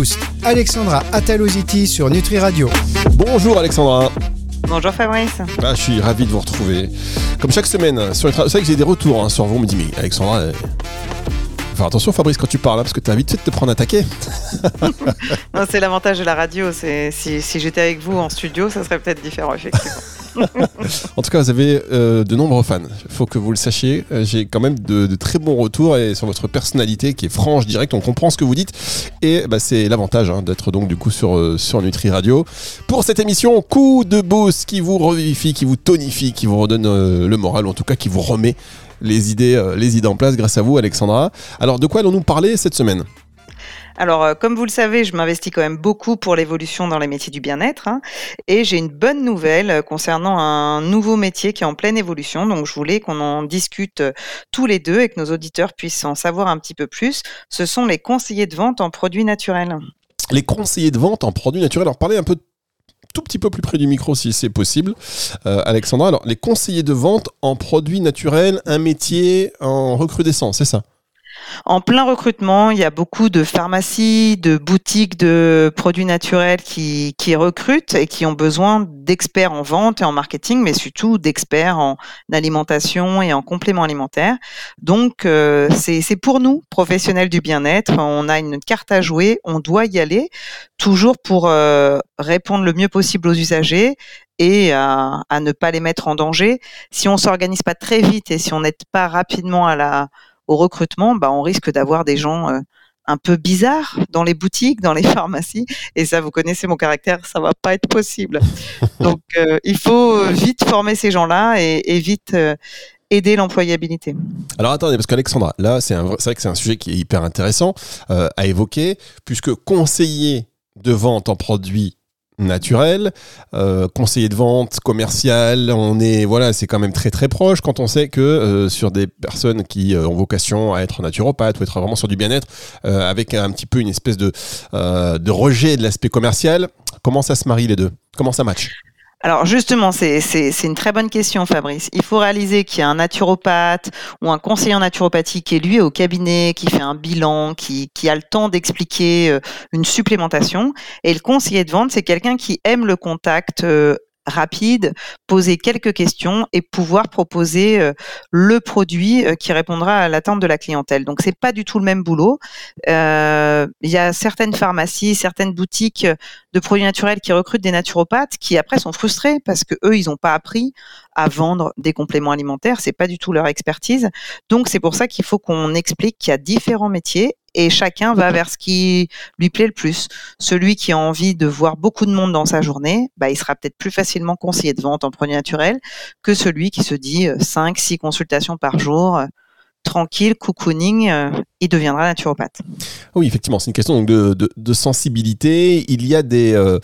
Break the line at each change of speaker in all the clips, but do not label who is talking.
Boost, Alexandra Ataloziti sur Nutri Radio.
Bonjour Alexandra.
Bonjour Fabrice.
Bah, je suis ravi de vous retrouver. Comme chaque semaine, sur c'est vrai que j'ai des retours hein, sur vous. On me dit, mais Alexandra, Enfin, attention Fabrice quand tu parles, hein, parce que tu as vite fait de te prendre attaqué.
non, c'est l'avantage de la radio. C'est si, si j'étais avec vous en studio, ça serait peut-être différent, effectivement.
en tout cas, vous avez euh, de nombreux fans. Il faut que vous le sachiez. Euh, j'ai quand même de, très bons retours et sur votre personnalité qui est franche, directe. On comprend ce que vous dites et bah, c'est l'avantage hein, d'être donc du coup sur euh, sur Nutri Radio pour cette émission coup de boost qui vous revivifie, qui vous tonifie, qui vous redonne le moral, ou en tout cas qui vous remet les idées les idées en place grâce à vous, Alexandra. Alors, de quoi allons-nous parler cette semaine?
Alors, euh, comme vous le savez, je m'investis quand même beaucoup pour l'évolution dans les métiers du bien-être. Hein, et j'ai une bonne nouvelle euh, concernant un nouveau métier qui est en pleine évolution. Donc, je voulais qu'on en discute euh, tous les deux et que nos auditeurs puissent en savoir un petit peu plus. Ce sont les conseillers de vente en produits naturels.
Les conseillers de vente en produits naturels. Alors, parlez un peu tout petit peu plus près du micro si c'est possible. Alexandra, alors les conseillers de vente en produits naturels, un métier en recrudescence, c'est ça?
En plein recrutement, il y a beaucoup de pharmacies, de boutiques de produits naturels qui, recrutent et qui ont besoin d'experts en vente et en marketing, mais surtout d'experts en alimentation et en compléments alimentaires. Donc, euh, c'est pour nous, professionnels du bien-être, on a une carte à jouer, on doit y aller, toujours pour euh, répondre le mieux possible aux usagers et à, ne pas les mettre en danger. Si on s'organise pas très vite et si on n'aide pas rapidement à la au recrutement, bah, on risque d'avoir des gens euh, un peu bizarres dans les boutiques, dans les pharmacies. Et ça, vous connaissez mon caractère, ça va pas être possible. Donc, euh, il faut vite former ces gens-là et, vite euh, aider l'employabilité.
Alors attendez, parce qu'Alexandra, là, c'est vrai que c'est un sujet qui est hyper intéressant à évoquer, puisque conseiller de vente en produits naturel, euh, conseiller de vente, commercial, on est voilà, c'est quand même très très proche quand on sait que euh, sur des personnes qui euh, ont vocation à être naturopathes ou être vraiment sur du bien-être, avec un petit peu une espèce de, de rejet de l'aspect commercial, comment ça se marie les deux? Comment ça match?
Alors justement, c'est une très bonne question, Fabrice. Il faut réaliser qu'il y a un naturopathe ou un conseiller en naturopathie qui est lui au cabinet, qui fait un bilan, qui, qui a le temps d'expliquer euh, une supplémentation. Et le conseiller de vente, c'est quelqu'un qui aime le contact euh, rapide, poser quelques questions et pouvoir proposer euh, le produit euh, qui répondra à l'attente de la clientèle. Donc c'est pas du tout le même boulot. Euh, il y a certaines pharmacies, certaines boutiques de produits naturels qui recrutent des naturopathes qui après sont frustrés parce que eux ils n'ont pas appris à vendre des compléments alimentaires, c'est pas du tout leur expertise. Donc c'est pour ça qu'il faut qu'on explique qu'il y a différents métiers et chacun va vers ce qui lui plaît le plus. Celui qui a envie de voir beaucoup de monde dans sa journée, bah, il sera peut-être plus facilement conseiller de vente en produits naturels que celui qui se dit 5, euh, 6 consultations par jour, euh, tranquille, cocooning, euh, il deviendra naturopathe.
Oui, effectivement, c'est une question de, sensibilité. Il y a des,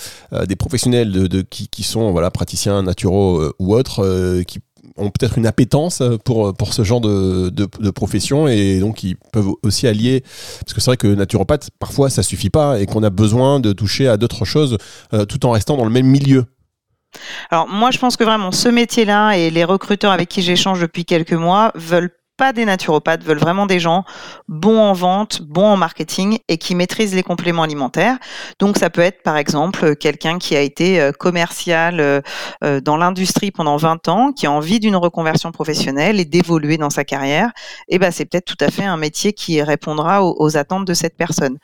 professionnels qui, sont voilà, praticiens naturaux ou autres qui ont peut-être une appétence pour, pour ce genre de, de, profession et donc ils peuvent aussi allier, parce que c'est vrai que naturopathe, parfois ça suffit pas et qu'on a besoin de toucher à d'autres choses euh, tout en restant dans le même milieu.
Alors moi je pense que vraiment ce métier-là et les recruteurs avec qui j'échange depuis quelques mois veulent pas des naturopathes, veulent vraiment des gens bons en vente, bons en marketing et qui maîtrisent les compléments alimentaires. Donc ça peut être par exemple quelqu'un qui a été euh, commercial euh, euh, dans l'industrie pendant 20 ans, qui a envie d'une reconversion professionnelle et d'évoluer dans sa carrière. Et ben c'est peut-être tout à fait un métier qui répondra aux, attentes de cette personne.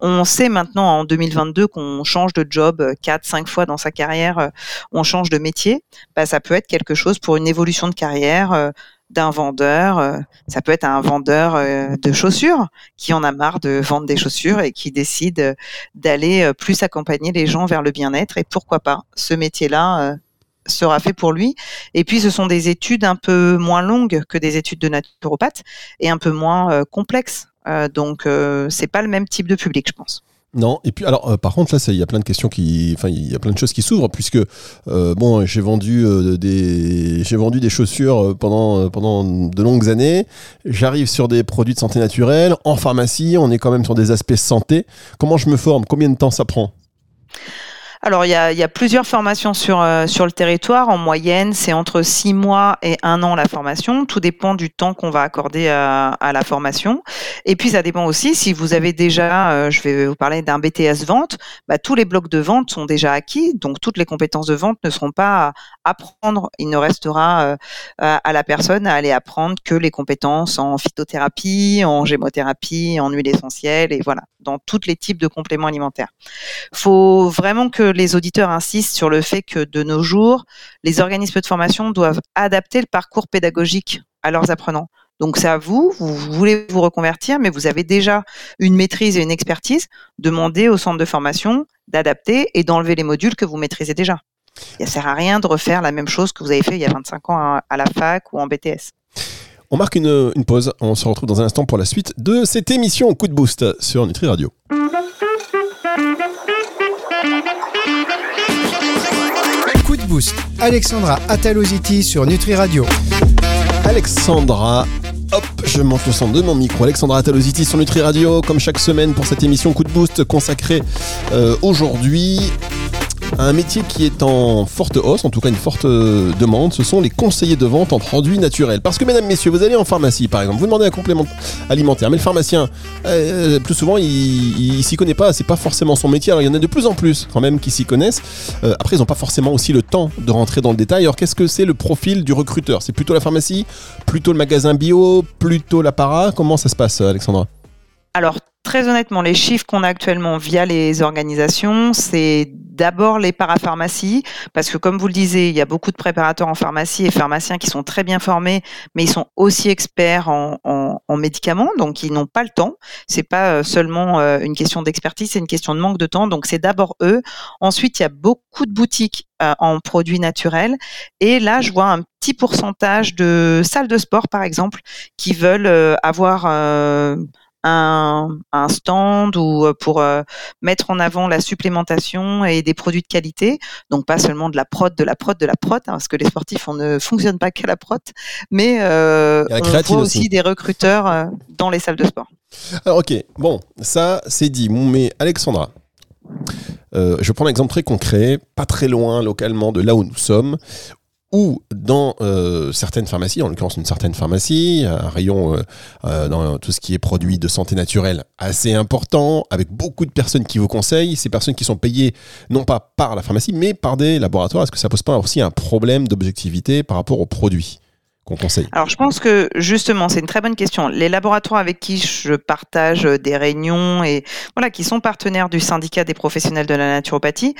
On sait maintenant en 2022 qu'on change de job 4 5 fois dans sa carrière, on change de métier. Ben, ça peut être quelque chose pour une évolution de carrière d'un vendeur. Euh, ça peut être un vendeur euh, de chaussures qui en a marre de vendre des chaussures et qui décide euh, d'aller plus accompagner les gens vers le bien-être. Et pourquoi pas Ce métier-là sera fait pour lui. Et puis, ce sont des études un peu moins longues que des études de naturopathe et un peu moins complexes. donc, c'est pas le même type de public, je pense.
Non, et puis alors euh, par contre là il y a plein de questions qui enfin il y a plein de choses qui s'ouvrent puisque euh, bon j'ai vendu euh, des j'ai vendu des chaussures pendant pendant de longues années, j'arrive sur des produits de santé naturelle en pharmacie, on est quand même sur des aspects santé. Comment je me forme? Combien de temps ça prend?
Alors, il y, a, il plusieurs formations sur, euh, sur le territoire. En moyenne, c'est entre six mois et un an la formation. Tout dépend du temps qu'on va accorder à, à, la formation. Et puis, ça dépend aussi si vous avez déjà, euh, je vais vous parler d'un BTS vente, bah, tous les blocs de vente sont déjà acquis. Donc, toutes les compétences de vente ne seront pas à apprendre. Il ne restera euh, à la personne à aller apprendre que les compétences en phytothérapie, en gémothérapie, en huile essentielle et voilà, dans tous les types de compléments alimentaires. faut vraiment que les auditeurs insistent sur le fait que de nos jours, les organismes de formation doivent adapter le parcours pédagogique à leurs apprenants. Donc c'est à vous, vous voulez vous reconvertir, mais vous avez déjà une maîtrise et une expertise, demandez au centre de formation d'adapter et d'enlever les modules que vous maîtrisez déjà. Il ne sert à rien de refaire la même chose que vous avez fait il y a 25 ans à la fac ou en BTS.
On marque une, une pause, on se retrouve dans un instant pour la suite de cette émission Coup de Boost sur Nutri Radio.
Boost. Alexandra Ataloziti sur Nutri Radio.
Alexandra, hop, je monte le son de mon micro. Alexandra Ataloziti sur Nutri Radio, comme chaque semaine pour cette émission Coup de Boost consacrée euh, aujourd'hui un métier qui est en forte hausse, en tout cas une forte euh, demande, ce sont les conseillers de vente en produits naturels. Parce que, mesdames, messieurs, vous allez en pharmacie, par exemple, vous demandez un complément alimentaire, mais le pharmacien, euh, plus souvent, il, s'y connaît pas, c'est pas forcément son métier. Alors, il y en a de plus en plus, quand même, qui s'y connaissent. Euh, après, ils n'ont pas forcément aussi le temps de rentrer dans le détail. Alors, qu'est-ce que c'est le profil du recruteur? C'est plutôt la pharmacie, plutôt le magasin bio, plutôt l'apparat? Comment ça se passe, Alexandra?
Alors, très honnêtement, les chiffres qu'on a actuellement via les organisations, c'est d'abord les parapharmacies, parce que comme vous le disiez, il y a beaucoup de préparateurs en pharmacie et pharmaciens qui sont très bien formés, mais ils sont aussi experts en, médicaments, donc ils n'ont pas le temps. C'est pas euh, seulement euh, une question d'expertise, c'est une question de manque de temps. Donc c'est d'abord eux. Ensuite, il y a beaucoup de boutiques euh, en produits naturels, et là, je vois un petit pourcentage de salles de sport, par exemple, qui veulent avoir un, stand ou euh, pour euh, mettre en avant la supplémentation et des produits de qualité. Donc pas seulement de la prod, de la prod, de la prod, hein, parce que les sportifs on ne fonctionne pas qu'à la prod, mais euh, on voit aussi, des recruteurs dans les salles de sport.
Alors ok, bon, ça c'est dit. Mais Alexandra, je prends un exemple très concret, pas très loin localement de là où nous sommes, ou dans euh, certaines pharmacies, en l'occurrence une certaine pharmacie, un rayon euh, euh, dans tout ce qui est produits de santé naturelle assez important, avec beaucoup de personnes qui vous conseillent, ces personnes qui sont payées non pas par la pharmacie, mais par des laboratoires, est-ce que ça pose pas aussi un problème d'objectivité par rapport aux produits?
Alors je pense que justement, c'est une très bonne question. Les laboratoires avec qui je partage des réunions et voilà, qui sont partenaires du syndicat des professionnels de la naturopathie,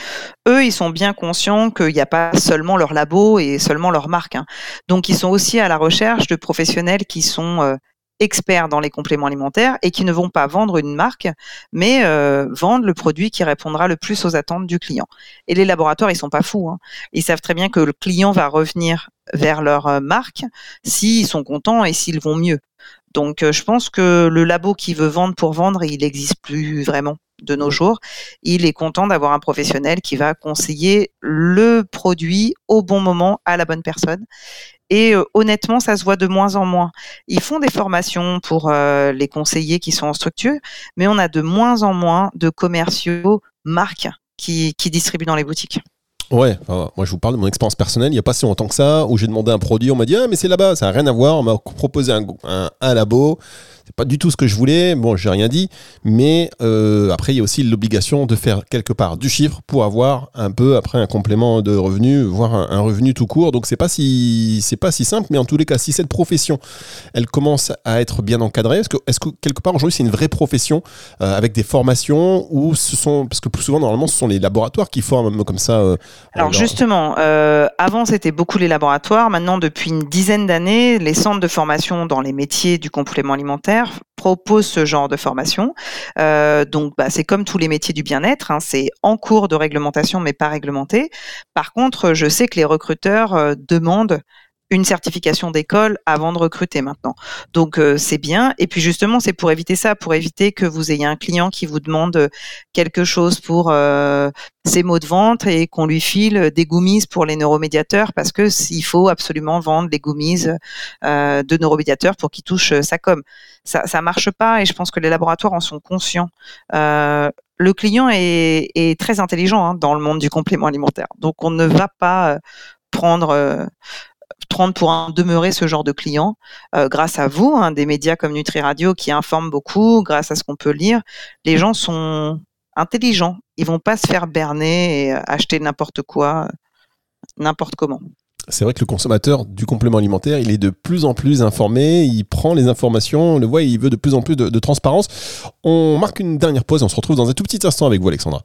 eux, ils sont bien conscients qu'il n'y a pas seulement leur labo et seulement leur marque. Hein. Donc ils sont aussi à la recherche de professionnels qui sont euh, experts dans les compléments alimentaires et qui ne vont pas vendre une marque, mais euh, vendre le produit qui répondra le plus aux attentes du client. Et les laboratoires, ils sont pas fous. Hein. Ils savent très bien que le client va revenir vers leur euh, marque s'ils sont contents et s'ils vont mieux. Donc, euh, je pense que le labo qui veut vendre pour vendre, il n'existe plus vraiment de nos jours. Il est content d'avoir un professionnel qui va conseiller le produit au bon moment à la bonne personne. Et euh, honnêtement, ça se voit de moins en moins. Ils font des formations pour euh, les conseillers qui sont en structure, mais on a de moins en moins de commerciaux marques qui, qui distribuent dans les boutiques.
Ouais, moi je vous parle de mon expérience personnelle, il n'y a pas si longtemps que ça, où j'ai demandé un produit, on m'a dit ah mais c'est là-bas, ça n'a rien à voir, on m'a proposé un, un, un labo, c'est pas du tout ce que je voulais. Bon, j'ai rien dit, mais euh, après il y a aussi l'obligation de faire quelque part du chiffre pour avoir un peu après un complément de revenu, voire un, revenu tout court. Donc c'est pas si c'est pas si simple, mais en tous les cas, si cette profession elle commence à être bien encadrée, est-ce que est-ce que quelque part aujourd'hui c'est une vraie profession euh, avec des formations ou ce sont parce que plus souvent normalement ce sont les laboratoires qui forment comme ça. Euh,
Alors justement, avant c'était beaucoup les laboratoires. Maintenant depuis une dizaine d'années, les centres de formation dans les métiers du complément alimentaire propose ce genre de formation. Euh, donc, bah, c'est comme tous les métiers du bien-être, hein, c'est en cours de réglementation, mais pas réglementé. Par contre, je sais que les recruteurs euh, demandent une certification d'école avant de recruter maintenant. Donc euh, c'est bien. Et puis justement, c'est pour éviter ça, pour éviter que vous ayez un client qui vous demande quelque chose pour euh, ses mots de vente et qu'on lui file des goumises pour les neuromédiateurs parce que il faut absolument vendre des goumises euh, de neuromédiateurs pour qu'ils touchent sa com. Ça, ça marche pas et je pense que les laboratoires en sont conscients. le client est, très intelligent hein, dans le monde du complément alimentaire. Donc, on ne va pas euh, prendre 30 pour un demeurer ce genre de client grâce à vous, hein, des médias comme Nutri Radio qui informent beaucoup, grâce à ce qu'on peut lire. Les gens sont intelligents. Ils vont pas se faire berner et acheter n'importe quoi, n'importe comment
c'est vrai que le consommateur du complément alimentaire, il est de plus en plus informé, il prend les informations, on le voit, il veut de plus en plus de, transparence. On marque une dernière pause, on se retrouve dans un tout petit instant avec vous, Alexandra.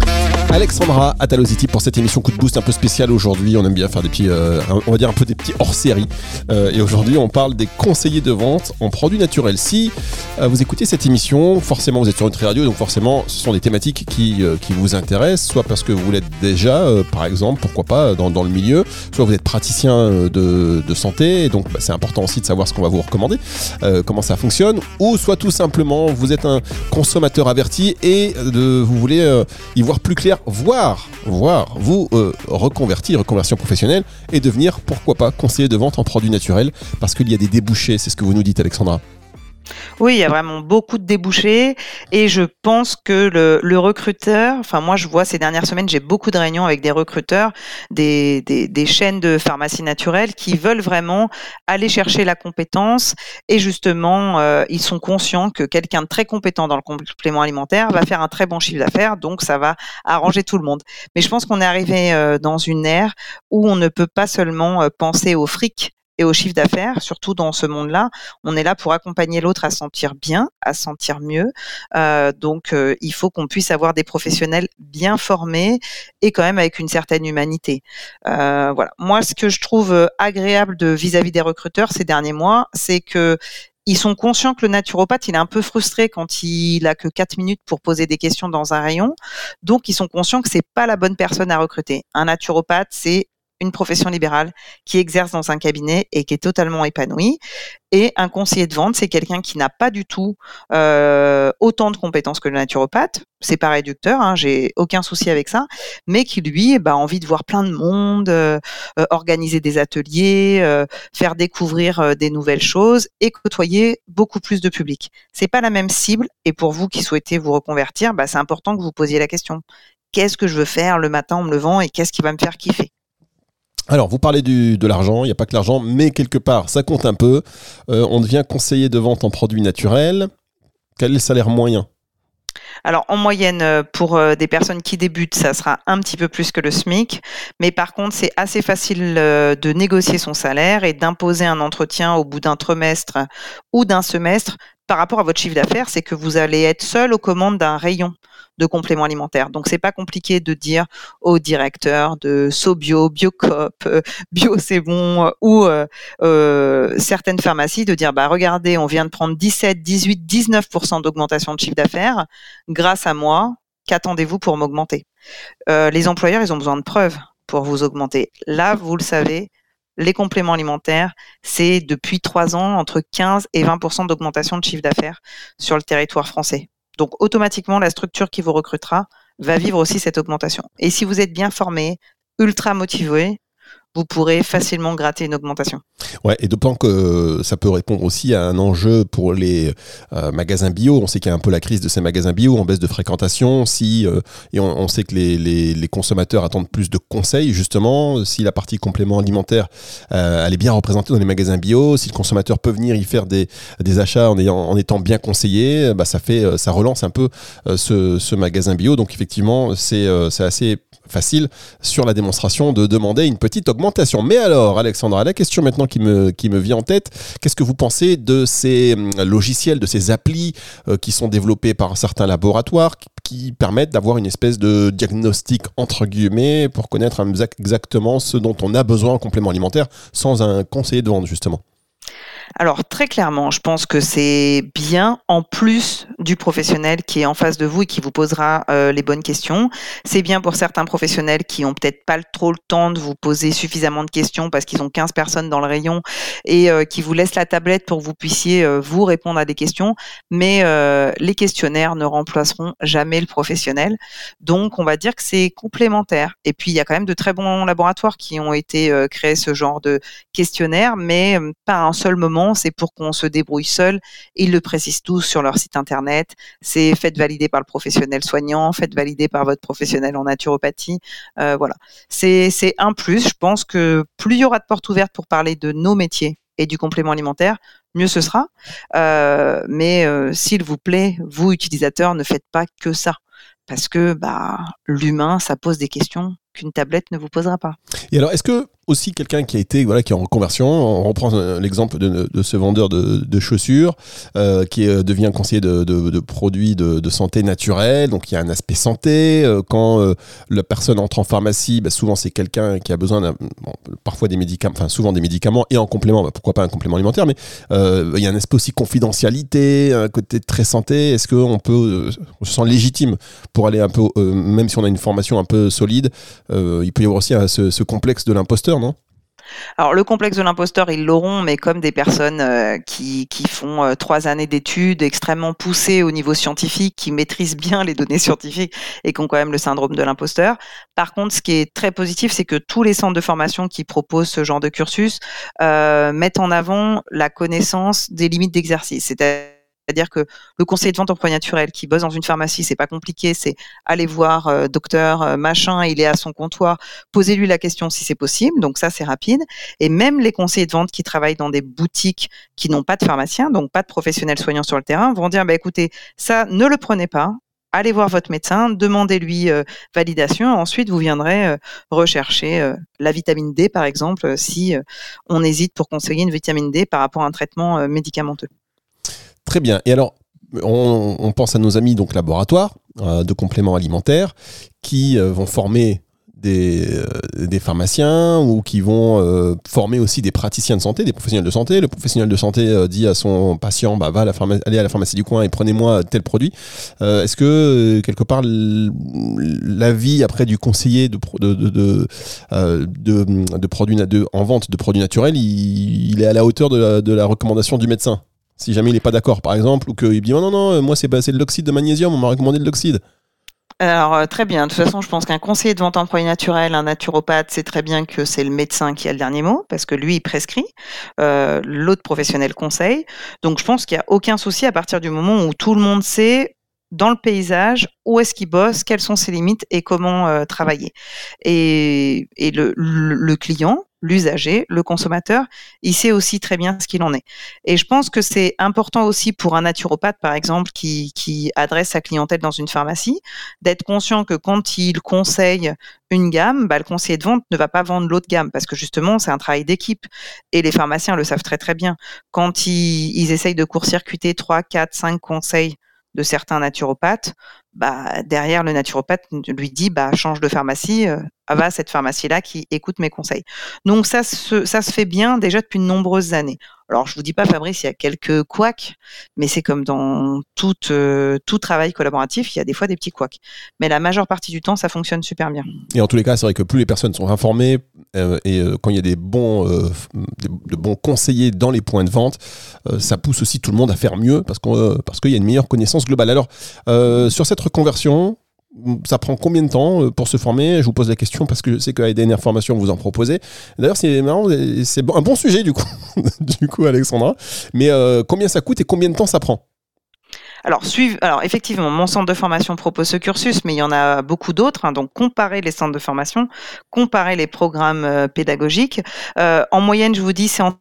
Alexandra Ataloziti pour cette émission coup de boost un peu spéciale aujourd'hui. On aime bien faire des petits, euh, on va dire un peu des petits hors série. Euh, et aujourd'hui, on parle des conseillers de vente en produits naturels. Si euh, vous écoutez cette émission, forcément vous êtes sur Nutri Radio, donc forcément ce sont des thématiques qui, qui vous intéressent, soit parce que vous l'êtes déjà, par exemple, pourquoi pas dans, dans, le milieu, soit vous êtes praticien de, de santé, donc bah, c'est important aussi de savoir ce qu'on va vous recommander, comment ça fonctionne, ou soit tout simplement vous êtes un consommateur averti et de, vous voulez y voir plus clair voir, voir vous euh, reconvertir, reconversion professionnelle et devenir, pourquoi pas, conseiller de vente en produits naturels parce qu'il y a des débouchés, c'est ce que vous nous dites Alexandra.
Oui, il y a vraiment beaucoup de débouchés et je pense que le, recruteur, enfin moi je vois ces dernières semaines, j'ai beaucoup de réunions avec des recruteurs, des, des, chaînes de pharmacie naturelle qui veulent vraiment aller chercher la compétence et justement euh, ils sont conscients que quelqu'un de très compétent dans le complément alimentaire va faire un très bon chiffre d'affaires, donc ça va arranger tout le monde. Mais je pense qu'on est arrivé euh, dans une ère où on ne peut pas seulement euh, penser au fric au chiffre d'affaires, surtout dans ce monde-là. On est là pour accompagner l'autre à sentir bien, à sentir mieux. Euh, donc, euh, il faut qu'on puisse avoir des professionnels bien formés et quand même avec une certaine humanité. Euh, voilà. Moi, ce que je trouve agréable de vis-à-vis des recruteurs ces derniers mois, c'est que ils sont conscients que le naturopathe, il est un peu frustré quand il a que 4 minutes pour poser des questions dans un rayon. Donc, ils sont conscients que c'est pas la bonne personne à recruter. Un naturopathe, c'est une profession libérale qui exerce dans un cabinet et qui est totalement épanouie. Et un conseiller de vente, c'est quelqu'un qui n'a pas du tout euh, autant de compétences que le naturopathe. C'est pas réducteur, hein, j'ai aucun souci avec ça, mais qui lui bah, a envie de voir plein de monde, euh, euh, organiser des ateliers, faire découvrir des nouvelles choses et côtoyer beaucoup plus de public. C'est pas la même cible. Et pour vous qui souhaitez vous reconvertir, bah, c'est important que vous posiez la question qu'est-ce que je veux faire le matin en me levant et qu'est-ce qui va me faire kiffer?
Alors, vous parlez de l'argent, il n'y a pas que l'argent, mais quelque part, ça compte un peu. Euh, on devient conseiller de vente en produits naturels. Quel est le salaire moyen?
Alors en moyenne, euh, pour euh, des personnes qui débutent, ça sera un petit peu plus que le SMIC, mais par contre, c'est assez facile de négocier son salaire et d'imposer un entretien au bout d'un trimestre ou d'un semestre par rapport à votre chiffre d'affaires, c'est que vous allez être seul aux commandes d'un rayon compléments alimentaires. Donc c'est pas compliqué de dire au directeur de SoBio, Biocop, euh, Bio c'est bon euh, ou euh, certaines pharmacies de dire bah regardez, on vient de prendre 17, 18, 19% d'augmentation de chiffre d'affaires grâce à moi. Qu'attendez-vous pour m'augmenter? Les employeurs, ils ont besoin de preuves pour vous augmenter. Là, vous le savez, les compléments alimentaires, c'est depuis trois ans entre 15 et 20% d'augmentation de chiffre d'affaires sur le territoire français. Donc automatiquement, la structure qui vous recrutera va vivre aussi cette augmentation. Et si vous êtes bien formé, ultra motivé, vous pourrez facilement gratter une augmentation.
Ouais, et d'autant que ça peut répondre aussi à un enjeu pour les euh, magasins bio. On sait qu'il y a un peu la crise de ces magasins bio en baisse de fréquentation. Si, euh, et on, sait que les, les, consommateurs attendent plus de conseils, justement. Si la partie complément alimentaire, euh, elle est bien représentée dans les magasins bio, si le consommateur peut venir y faire des, des achats en, étant bien conseillé, bah, ça, fait, ça relance un peu ce, ce magasin bio. Donc effectivement, c'est assez facile sur la démonstration de demander une petite augmentation. Mais alors, Alexandra, la question maintenant qui me, vient en tête, qu'est-ce que vous pensez de ces hum, logiciels, de ces applis euh, qui sont développés par certains laboratoires qui permettent d'avoir une espèce de diagnostic entre guillemets pour connaître exactement ce dont on a besoin en complément alimentaire sans un conseiller de vente justement?
Alors très clairement, je pense que c'est bien en plus du professionnel qui est en face de vous et qui vous posera euh, les bonnes questions. C'est bien pour certains professionnels qui ont peut-être pas trop le temps de vous poser suffisamment de questions parce qu'ils ont 15 personnes dans le rayon et euh, qui vous laissent la tablette pour que vous puissiez euh, vous répondre à des questions. Mais les questionnaires ne remplaceront jamais le professionnel. Donc on va dire que c'est complémentaire. Et puis il y a quand même de très bons laboratoires qui ont été créés ce genre de questionnaire, mais pas un seul moment c'est pour qu'on se débrouille seul. Ils le précisent tous sur leur site internet. C'est fait valider par le professionnel soignant, fait valider par votre professionnel en naturopathie. Euh, voilà, c'est un plus. Je pense que plus il y aura de portes ouvertes pour parler de nos métiers et du complément alimentaire, mieux ce sera. Euh, mais euh, s'il vous plaît, vous utilisateurs, ne faites pas que ça parce que bah, l'humain, ça pose des questions qu'une tablette ne vous posera pas.
Et alors, est-ce que aussi quelqu'un qui a été voilà qui est en conversion, on reprend l'exemple de, ce vendeur de, chaussures euh, qui euh, devient conseiller de, produits de, santé naturelle, donc il y a un aspect santé. Euh, quand la personne entre en pharmacie, bah, souvent c'est quelqu'un qui a besoin parfois des médicaments, enfin souvent des médicaments et en complément, bah, pourquoi pas un complément alimentaire, mais il y a un aspect aussi confidentialité, un côté très santé. Est-ce qu'on peut, on se sent légitime pour aller un peu, même si on a une formation un peu solide, euh, il peut y avoir aussi ce, complexe de l'imposteur, non?
Alors le complexe de l'imposteur, ils l'auront, mais comme des personnes euh, qui, font euh, trois années d'études extrêmement poussées au niveau scientifique, qui maîtrisent bien les données scientifiques et qui ont quand même le syndrome de l'imposteur. Par contre, ce qui est très positif, c'est que tous les centres de formation qui proposent ce genre de cursus mettent en avant la connaissance des limites d'exercice. C'est-à-dire que le conseiller de vente en produits naturels qui bosse dans une pharmacie, c'est pas compliqué, c'est aller voir euh, docteur euh, machin, il est à son comptoir, posez-lui la question si c'est possible. Donc ça c'est rapide. Et même les conseillers de vente qui travaillent dans des boutiques qui n'ont pas de pharmacien, donc pas de professionnels soignants sur le terrain, vont dire bah écoutez, ça ne le prenez pas, allez voir votre médecin, demandez-lui euh, validation. Ensuite, vous viendrez rechercher la vitamine D, par exemple, si on hésite pour conseiller une vitamine D par rapport à un traitement médicamenteux.
Très bien. Et alors, on, pense à nos amis donc laboratoires euh, de compléments alimentaires qui euh, vont former des, euh, des, pharmaciens ou qui vont former aussi des praticiens de santé, des professionnels de santé. Le professionnel de santé dit à son patient bah, va à la allez à la pharmacie du coin et prenez-moi tel produit. Est-ce que quelque part l'avis après du conseiller de, produits en vente de produits naturels, il, est à la hauteur de la recommandation du médecin? Si jamais il n'est pas d'accord, par exemple, ou qu'il dit oh non, non, moi c'est de l'oxyde de magnésium, on m'a recommandé de l'oxyde.
Alors euh, très bien. De toute façon, je pense qu'un conseiller de vente en produits naturels, un naturopathe, c'est très bien que c'est le médecin qui a le dernier mot parce que lui il prescrit, euh, l'autre professionnel conseille. Donc je pense qu'il n'y a aucun souci à partir du moment où tout le monde sait dans le paysage où est-ce qu'il bosse, quelles sont ses limites et comment euh, travailler. Et, le, client, l'usager, le consommateur, il sait aussi très bien ce qu'il en est. Et je pense que c'est important aussi pour un naturopathe, par exemple, qui, adresse sa clientèle dans une pharmacie, d'être conscient que quand il conseille une gamme, bah, le conseiller de vente ne va pas vendre l'autre gamme parce que justement, c'est un travail d'équipe. Et les pharmaciens le savent très très bien. Quand ils, ils essayent de court-circuiter 3, 4, 5 conseils de certains naturopathes, bah, derrière le naturopathe lui dit bah, change de pharmacie, euh, va à cette pharmacie-là qui écoute mes conseils. Donc ça se, ça se fait bien déjà depuis de nombreuses années. Alors je vous dis pas Fabrice, il y a quelques couacs, mais c'est comme dans tout, euh, tout travail collaboratif, il y a des fois des petits couacs. Mais la majeure partie du temps, ça fonctionne super bien.
Et en tous les cas, c'est vrai que plus les personnes sont informées euh, et euh, quand il y a des bons, de bons conseillers dans les points de vente, ça pousse aussi tout le monde à faire mieux parce qu'il y a une meilleure connaissance globale. Alors sur cette reconversion, ça prend combien de temps euh, pour se former? Je vous pose la question parce que je sais que ADNR Formation vous en proposez. D'ailleurs, c'est marrant, c'est un bon sujet du coup, du coup, Alexandra. Mais euh, combien ça coûte et combien de temps ça prend?
Alors, alors effectivement, mon centre de formation propose ce cursus, mais il y en a beaucoup d'autres. Hein, donc, comparer les centres de formation, comparer les programmes euh, pédagogiques. en moyenne, je vous dis, c'est en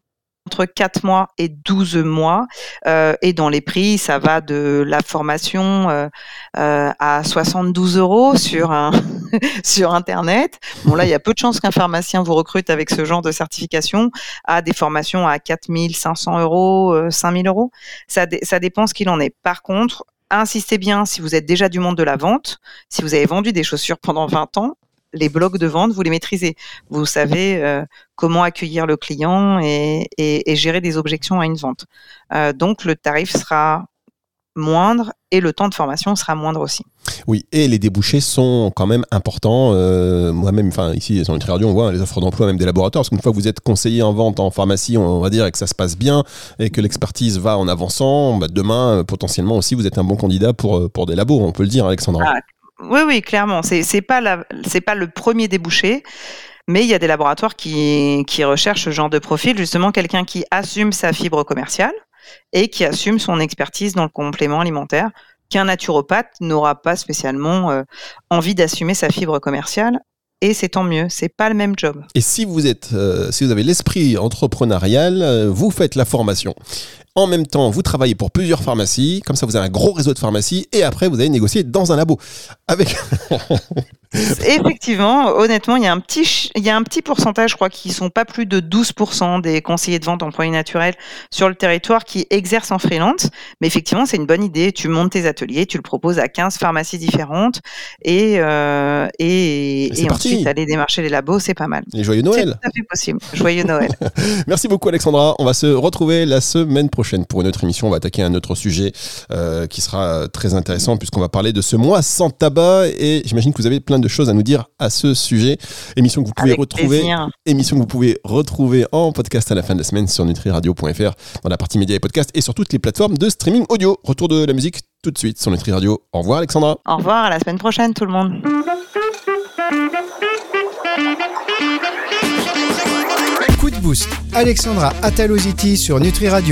entre 4 mois et 12 mois. Euh, et dans les prix, ça va de la formation euh, euh, à 72 euros sur, un sur Internet. Bon, là, il y a peu de chances qu'un pharmacien vous recrute avec ce genre de certification, à des formations à 4500 euros, 5000 euros. Ça, ça dépend ce qu'il en est. Par contre, insistez bien si vous êtes déjà du monde de la vente, si vous avez vendu des chaussures pendant 20 ans, les blocs de vente, vous les maîtrisez. Vous savez euh, comment accueillir le client et, et, et, gérer des objections à une vente. Euh, donc le tarif sera moindre et le temps de formation sera moindre aussi.
Oui, et les débouchés sont quand même importants. Euh, Moi-même, enfin ici sur Nutri Radio, on voit les offres d'emploi même des laboratoires, parce qu'une fois que vous êtes conseiller en vente en pharmacie, on va dire, et que ça se passe bien, et que l'expertise va en avançant, bah, demain, potentiellement aussi, vous êtes un bon candidat pour, pour des labos, on peut le dire, Alexandra.
Ah, oui, oui, clairement. C'est c'est pas pas le premier débouché. Mais il y a des laboratoires qui, qui recherchent ce genre de profil, justement quelqu'un qui assume sa fibre commerciale, et qui assume son expertise dans le complément alimentaire qu'un naturopathe n'aura pas spécialement euh, envie d'assumer sa fibre commerciale et c'est tant mieux, c'est pas le même job.
Et si vous êtes, euh, si vous avez l'esprit entrepreneurial, euh, vous faites la formation. En même temps, vous travaillez pour plusieurs pharmacies, comme ça vous avez un gros réseau de pharmacies, et après vous allez négocier dans un labo. Avec
Effectivement, honnêtement, il y a un petit, il y a un petit pourcentage, je crois, qui sont pas plus de 12% des conseillers de vente en produits naturels sur le territoire qui exercent en freelance. Mais effectivement, c'est une bonne idée. Tu montes tes ateliers, tu le proposes à 15 pharmacies différentes et, euh, et,
Et c'est
et ensuite aller démarcher les labos, c'est pas mal.
les joyeux
C'est
Noël.
tout à fait possible. Joyeux Noël.
Merci beaucoup Alexandra. On va se retrouver la semaine prochaine pour une autre émission. On va attaquer un autre sujet euh, qui sera très intéressant puisqu'on va parler de ce mois sans tabac et j'imagine que vous avez plein de choses à nous dire à ce sujet. Émission que vous pouvez
Avec
retrouver
plaisir.
émission que vous pouvez retrouver en podcast à la fin de la semaine sur nutriradio.fr dans la partie médias et podcasts et sur toutes les plateformes de streaming audio. Retour de la musique tout de suite sur Nutri Radio. Au revoir Alexandra.
Au revoir, à la semaine prochaine, tout le monde.
Coup de boost. Alexandra Ataloziti sur Nutri Radio.